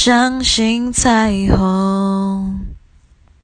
相信彩虹。